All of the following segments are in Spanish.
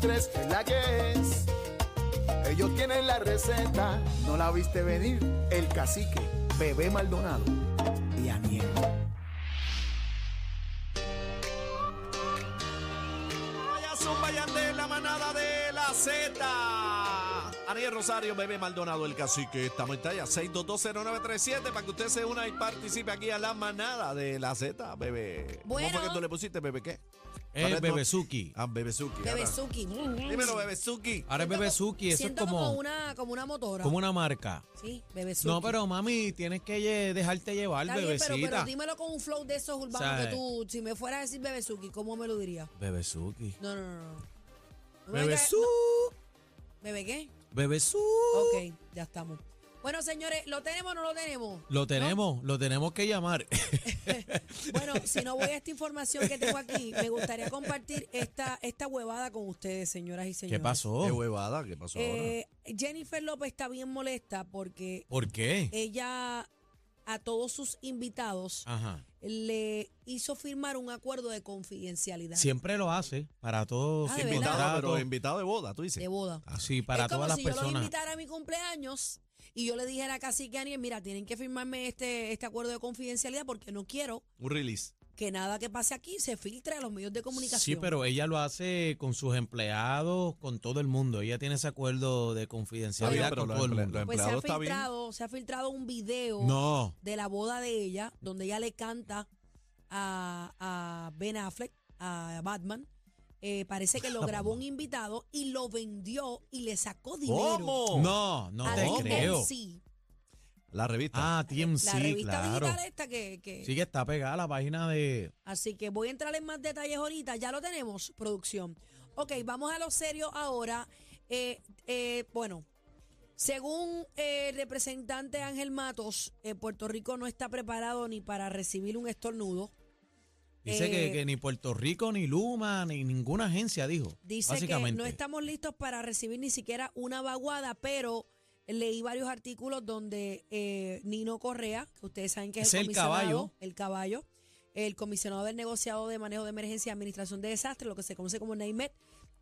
93 es la que es. Ellos tienen la receta, no la viste venir. El cacique, bebé Maldonado y Aniel. Vaya son vayan de la manada de la Z. Aniel Rosario, bebé Maldonado, el cacique. Estamos en talla 6220937 para que usted se una y participe aquí a la manada de la Z, bebé. Bueno. ¿Cómo fue que tú le pusiste, bebé qué? Es Ahora no- Bebezuki. Ah, Bebezuki. Bebezuki. Dímelo, Bebezuki. Ahora es Bebezuki, eso es Siento como, una, como una motora. como una marca. Sí, Bebezuki. No, pero mami, tienes que lle- dejarte llevar, Está bien, pero, bebecita. pero dímelo con un flow de esos urbanos que tú, si me fueras a decir Bebezuki, ¿cómo me lo dirías? Bebezuki. No, no, no, no. No me Bebezú. digas- ¿Bebe qué? Bebezú. Ok, ya estamos. Bueno, señores, ¿lo tenemos o no lo tenemos? Lo tenemos, lo tenemos que llamar. Bueno, si no voy a esta información que tengo aquí, me gustaría compartir esta, esta huevada con ustedes, señoras y señores. ¿Qué pasó? Qué huevada, ¿qué pasó ahora? Eh, Jennifer López está bien molesta porque ¿Por qué? ella a todos sus invitados Ajá. le hizo firmar un acuerdo de confidencialidad Siempre lo hace para todos Ah, sus ¿de verdad? invitado, pero invitado de boda, tú dices. de boda. Sí, para es como todas las si yo los personas. invitara a mi cumpleaños y yo le dijera casi que Aniel, mira, tienen que firmarme este, este acuerdo de confidencialidad porque no quiero Un release. que nada que pase aquí se filtre a los medios de comunicación. Sí, pero ella lo hace con sus empleados, con todo el mundo. Ella tiene ese acuerdo de confidencialidad Pero con los todo el emple- mundo. los pues se ha empleado está bien. filtrado, se ha filtrado un video No. de la boda de ella, donde ella le canta a, a Ben Affleck, a Batman. Eh, parece que lo grabó un invitado y lo vendió y le sacó dinero. ¿Cómo? No, no a te creo. La revista. Ah, TMC, la revista claro. digital esta que, que- Sí que está pegada a la página de... Así que voy a entrar en más detalles ahorita. Ya lo tenemos, producción. Ok, vamos a lo serio ahora. Eh, eh, bueno, según el representante Ángel Matos, eh, Puerto Rico no está preparado ni para recibir un estornudo. Dice Eh, que, que ni Puerto Rico, ni Luma, ni ninguna agencia dijo. Dice que no estamos listos para recibir ni siquiera una vaguada, pero leí varios artículos donde eh, Nino Correa, que ustedes saben que es, Es el el comisionado, caballo. el caballo, el comisionado del negociado de manejo de emergencia y administración de desastres, lo que se conoce como NAIMED,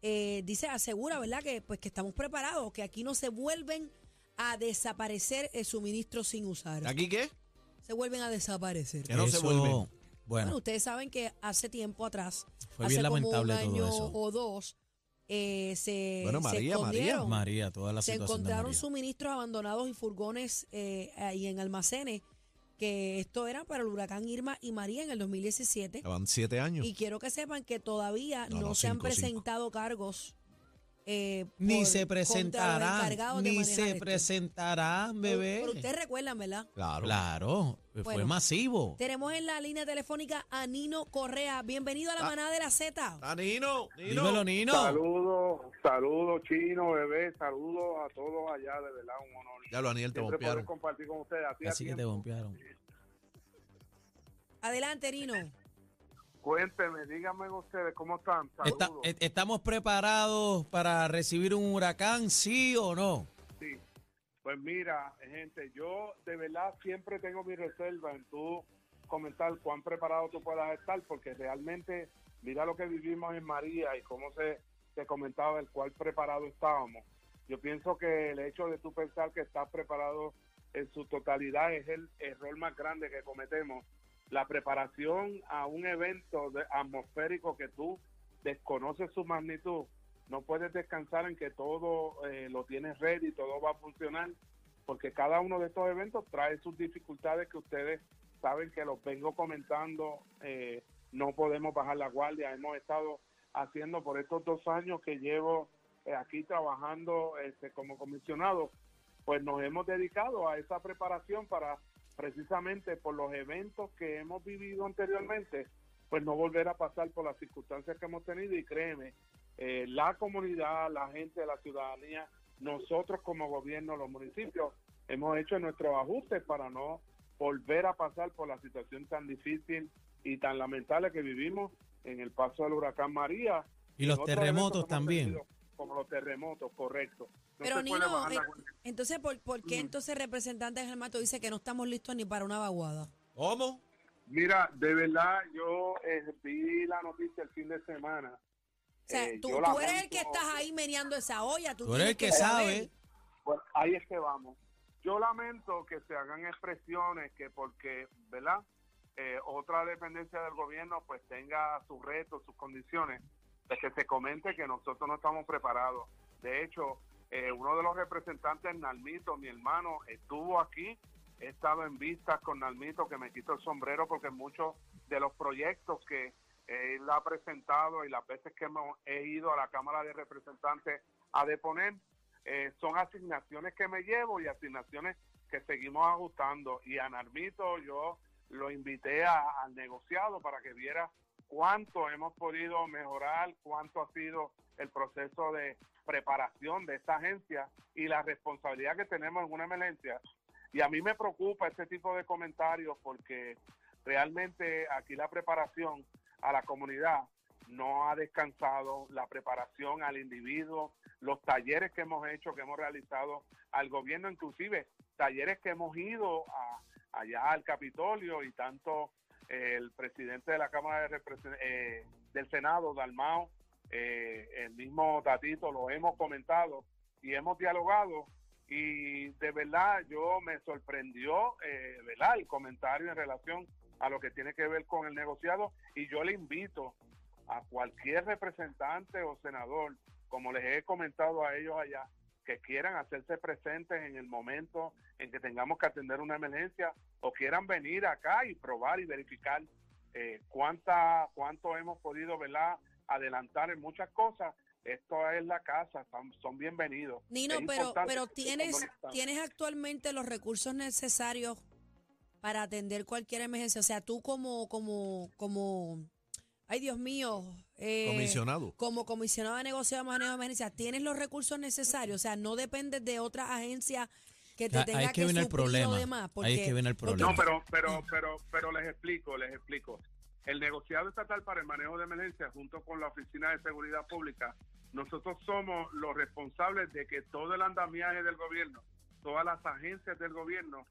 eh, dice, asegura, ¿verdad? Que pues que estamos preparados, que aquí no se vuelven a desaparecer el suministro sin usar. ¿Aquí qué? Se vuelven a desaparecer. Que no se Eso, vuelve. Bueno, Bueno, ustedes saben que hace tiempo atrás, Fue hace bien como lamentable un todo año eso. o dos, eh, se, Bueno, se María, María. escondieron, María, toda la se situación de encontraron María. suministros abandonados y furgones eh, ahí en almacenes, que esto era para el huracán Irma y María en el 2017. Llevan siete años. Y quiero que sepan que todavía No, no, no, se han cinco, cinco. presentado cargos. eh, Ni por- se contra los encargados de ni manejar se esto. presentarán, Pero- bebé. Pero ustedes recuerdan, ¿verdad? Claro. Claro, fue Bueno. masivo. Tenemos en la línea telefónica a Nino Correa. Bienvenido a la Ah. manada de la Z. Ah, Nino, Nino. Dímelo, Nino. Saludos, saludos chino, bebé, saludos a todos allá, de verdad, un honor. Ya lo Aniel te Siempre bompearon. compartir con ustedes. A a Así que te bompearon. Adelante, Nino. Cuénteme, díganme ustedes, ¿cómo están? Está- Saludos. e- ¿Estamos preparados para recibir un huracán, sí o no? Pues mira, gente, yo de verdad siempre tengo mi reserva en tu comentar cuán preparado tú puedas estar, porque realmente, mira lo que vivimos en María y cómo se, se comentaba el cuál preparado estábamos. Yo pienso que el hecho de tú pensar que estás preparado en su totalidad es el error más grande que cometemos. La preparación a un evento de- atmosférico que tú desconoces su magnitud, no puedes descansar en que todo eh, lo tienes ready, todo va a funcionar, porque cada uno de estos eventos trae sus dificultades que ustedes saben que los vengo comentando, eh, no podemos bajar la guardia, hemos estado haciendo por estos dos años que llevo eh, aquí trabajando este, como comisionado, pues nos hemos dedicado a esa preparación para precisamente por los eventos que hemos vivido anteriormente, pues no volver a pasar por las circunstancias que hemos tenido. Y créeme, eh, la comunidad, la gente de la ciudadanía, nosotros como gobierno, los municipios, hemos hecho nuestros ajustes para no volver a pasar por la situación tan difícil y tan lamentable que vivimos en el paso del huracán María. Y los terremotos también. tenido, Como los terremotos, correcto. No Pero Nino, eh, entonces, ¿por, por qué entonces el representante Ángel Mato dice que no estamos listos ni para una vaguada? ¿Cómo? Mira, de verdad, yo eh, vi la noticia el fin de semana sea, Eh, tú, eres el que estás ahí meneando esa olla. Tú, Tú eres el que sabe. Bueno, ahí es que vamos. Yo lamento que se hagan expresiones que porque, ¿verdad? Eh, otra dependencia del gobierno pues tenga sus retos, sus condiciones, de que se comente que nosotros no estamos preparados. De hecho, eh, uno de los representantes, Nalmito, mi hermano, estuvo aquí, he estado en vistas con Nalmito, que me quito el sombrero porque muchos de los proyectos que él ha presentado y las veces que hemos, he ido a la Cámara de Representantes a deponer, eh, son asignaciones que me llevo y asignaciones que seguimos ajustando. Y a Narmito yo lo invité a- al negociado para que viera cuánto hemos podido mejorar, cuánto ha sido el proceso de preparación de esta agencia y la responsabilidad que tenemos en una emergencia. Y a mí me preocupa este tipo de comentarios porque realmente aquí la preparación a la comunidad no ha descansado, la preparación al individuo, los talleres que hemos hecho, que hemos realizado al gobierno, inclusive talleres que hemos ido a- allá al Capitolio y tanto eh, el presidente de la Cámara de Represen- eh, del Senado, Dalmao, eh, el mismo Tatito, lo hemos comentado y hemos dialogado y de verdad yo me sorprendió, eh, ¿verdad? El comentario en relación a lo que tiene que ver con el negociado y yo le invito a cualquier representante o senador, como les he comentado a ellos allá, que quieran hacerse presentes en el momento en que tengamos que atender una emergencia o quieran venir acá y probar y verificar eh, cuánta, cuánto hemos podido ¿verdad? adelantar en muchas cosas. Esto es la casa, son, son bienvenidos. Nino, pero, pero tienes, tienes actualmente los recursos necesarios para atender cualquier emergencia. O sea, tú como, como, como, ay Dios mío, eh, Comisionado. como comisionado de negociado de manejo de emergencia, tienes los recursos necesarios. O sea, no dependes de otra agencia que te Ah, tenga ahí es que viene el problema. demás, Ahí es que viene el porque- problema. No, pero, pero, pero, pero les explico, les explico. El negociado estatal para el manejo de emergencia, junto con la Oficina de Seguridad Pública, nosotros somos los responsables de que todo el andamiaje del gobierno, todas las agencias del gobierno,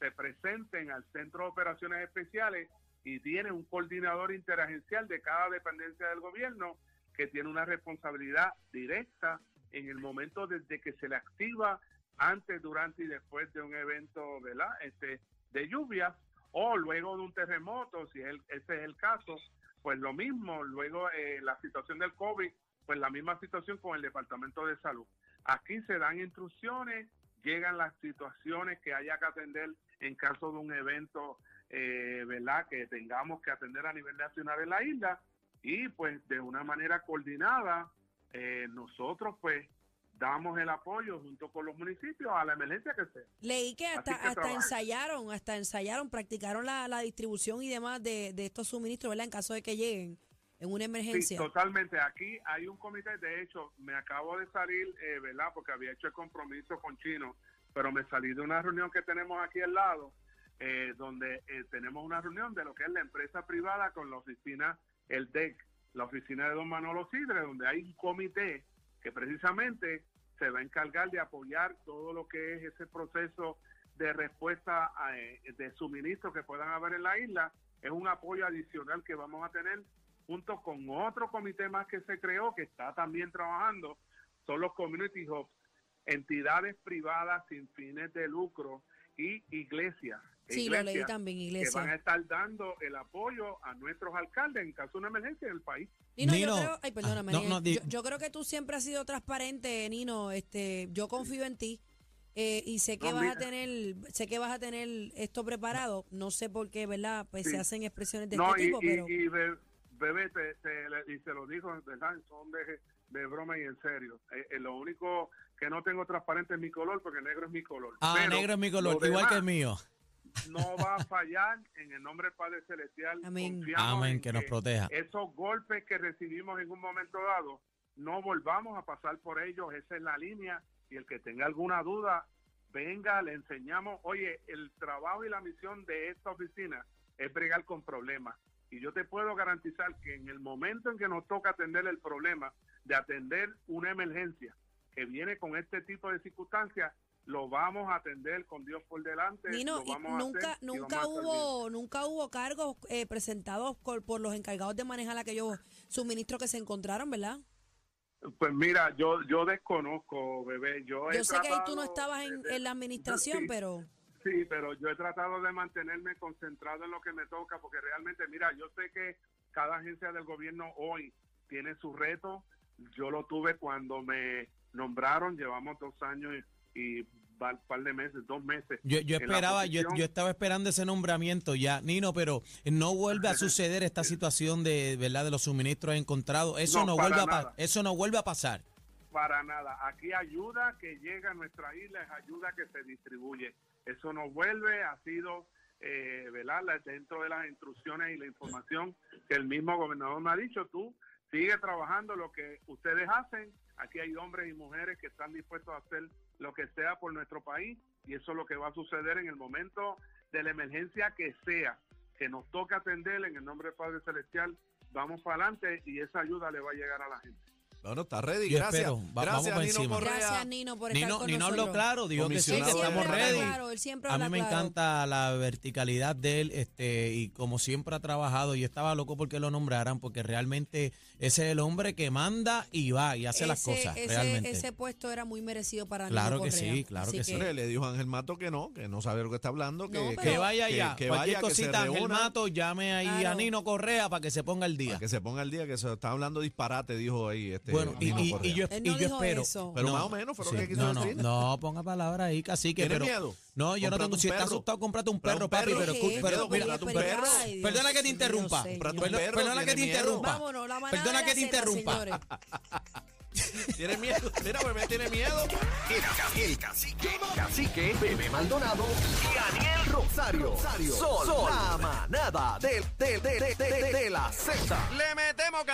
se presenten al Centro de Operaciones Especiales y tiene un coordinador interagencial de cada dependencia del gobierno que tiene una responsabilidad directa en el momento desde que se le activa antes, durante y después de un evento ¿verdad? Este, de lluvia o luego de un terremoto, si es el- ese es el caso, pues lo mismo, luego eh, la situación del COVID, pues la misma situación con el Departamento de Salud. Aquí se dan instrucciones, llegan las situaciones que haya que atender en caso de un evento, eh, ¿verdad? Que tengamos que atender a nivel nacional en la isla y pues de una manera coordinada, eh, nosotros pues damos el apoyo junto con los municipios a la emergencia que sea. Leí que hasta, que hasta ensayaron, hasta ensayaron, practicaron la, la distribución y demás de, de estos suministros, ¿verdad? En caso de que lleguen en una Sí, emergencia. totalmente. Aquí hay un comité, de hecho, me acabo de salir, eh, ¿verdad? Porque había hecho el compromiso con Chino, pero me salí de una reunión que tenemos aquí al lado, eh, donde eh, tenemos una reunión de lo que es la empresa privada con la oficina, el DEC, la oficina de don Manolo Sidre, donde hay un comité que precisamente se va a encargar de apoyar todo lo que es ese proceso de respuesta a, eh, de suministro que puedan haber en la isla. Es un apoyo adicional que vamos a tener junto con otro comité más que se creó, que está también trabajando, son los community hubs, entidades privadas sin fines de lucro y iglesias. Sí, lo leí iglesias también, que iglesia. van a estar dando el apoyo a nuestros alcaldes en caso de una emergencia en el país. Nino, Nino, yo creo, ay, perdóname, ah, no, yo, yo creo que tú siempre has sido transparente, Nino. Este, yo confío en ti eh, y sé que No, vas a tener, sé que vas a tener esto preparado. No sé por qué, ¿verdad? Pues Sí. se hacen expresiones de no, este y, tipo, y- pero y bebé, te, te- y se lo dijo, ¿verdad? Son de, de broma y en serio. Eh, eh, lo único que no tengo transparente es mi color, porque negro es mi color. Ah, Pero negro es mi color, lo igual que el mío. No va a fallar en el nombre del Padre Celestial. Amén. Amén, en que nos proteja. Esos golpes que recibimos en un momento dado, no volvamos a pasar por ellos. Esa es la línea. Y el que tenga alguna duda, venga, le enseñamos. Oye, el trabajo y la misión de esta oficina es bregar con problemas. Y yo te puedo garantizar que en el momento en que nos toca atender el problema de atender una emergencia que viene con este tipo de circunstancias, lo vamos a atender con Dios por delante. Nino, lo y vamos a nunca, hacer nunca hubo, nunca hubo cargos eh, presentados por, por los encargados de manejar aquellos suministros que se encontraron, ¿verdad? Pues mira, yo yo desconozco, bebé. Yo, he Yo sé que ahí tú no estabas en, en la administración, Sí. pero Sí, pero yo he tratado de mantenerme concentrado en lo que me toca, porque realmente, mira, yo sé que cada agencia del gobierno hoy tiene su reto. Yo lo tuve cuando me nombraron, llevamos dos años y, y un par de meses, dos meses. Yo, yo esperaba, yo, yo estaba esperando ese nombramiento ya, Nino, pero no vuelve a suceder esta situación de verdad de los suministros encontrados. Eso No, vuelve a nada. eso no vuelve a pasar. Para nada. Aquí ayuda que llega a nuestra isla, es ayuda que se distribuye. Eso no vuelve, ha sido, eh, ¿verdad? La- Dentro de las instrucciones y la información que el mismo gobernador me ha dicho, tú sigue trabajando lo que ustedes hacen. Aquí hay hombres y mujeres que están dispuestos a hacer lo que sea por nuestro país y eso es lo que va a suceder en el momento de la emergencia que sea, que nos toca atender en el nombre del Padre Celestial. Vamos para adelante y esa ayuda le va a llegar a la gente. Bueno, está ready. Yo Gracias. espero. Va- Gracias, vamos Nino encima. Correa. gracias Nino por estar Nino, con Nino habló claro, dijo que sí, que estamos ready. claro, él siempre A mí me claro. encanta la verticalidad de él, este, y como siempre ha trabajado, yo estaba loco porque lo nombraran, porque realmente ese es el hombre que manda y va y hace las Ese- cosas, ese, realmente. Ese puesto era muy merecido para Claro Nino que Correa. sí, claro Así que sí. Mire, le dijo a Ángel Mato que no, que no sabe lo que está hablando, que, No, que- que vaya que- allá, que cualquier vaya, que se cosita, Ángel Mato, llame ahí a Claro. Nino Correa para que se ponga el día. para que se ponga al día, que se está hablando disparate, dijo ahí este Bueno, y, y- y yo, y no yo espero. eso. Pero más o menos fue lo que quiso no, no, decir. no, ponga palabra ahí, casi que ¿Tienes pero, miedo? No, yo no Cómprate tengo. Si estás asustado, cómprate un Compra perro, un papi. perro. Pero, ¿Qué escu- es pero, mira, Comprate un perro. perdona que te interrumpa. Comprate perdona que te interrumpa. Vámonos, la manada Perdona que te interrumpa. Tiene miedo. Mira, bebé, tiene miedo. El, el cacique, cacique, Bebé Maldonado y Daniel Rosario. Sol, la manada de, de, de, de, de, de la Z. Le metemos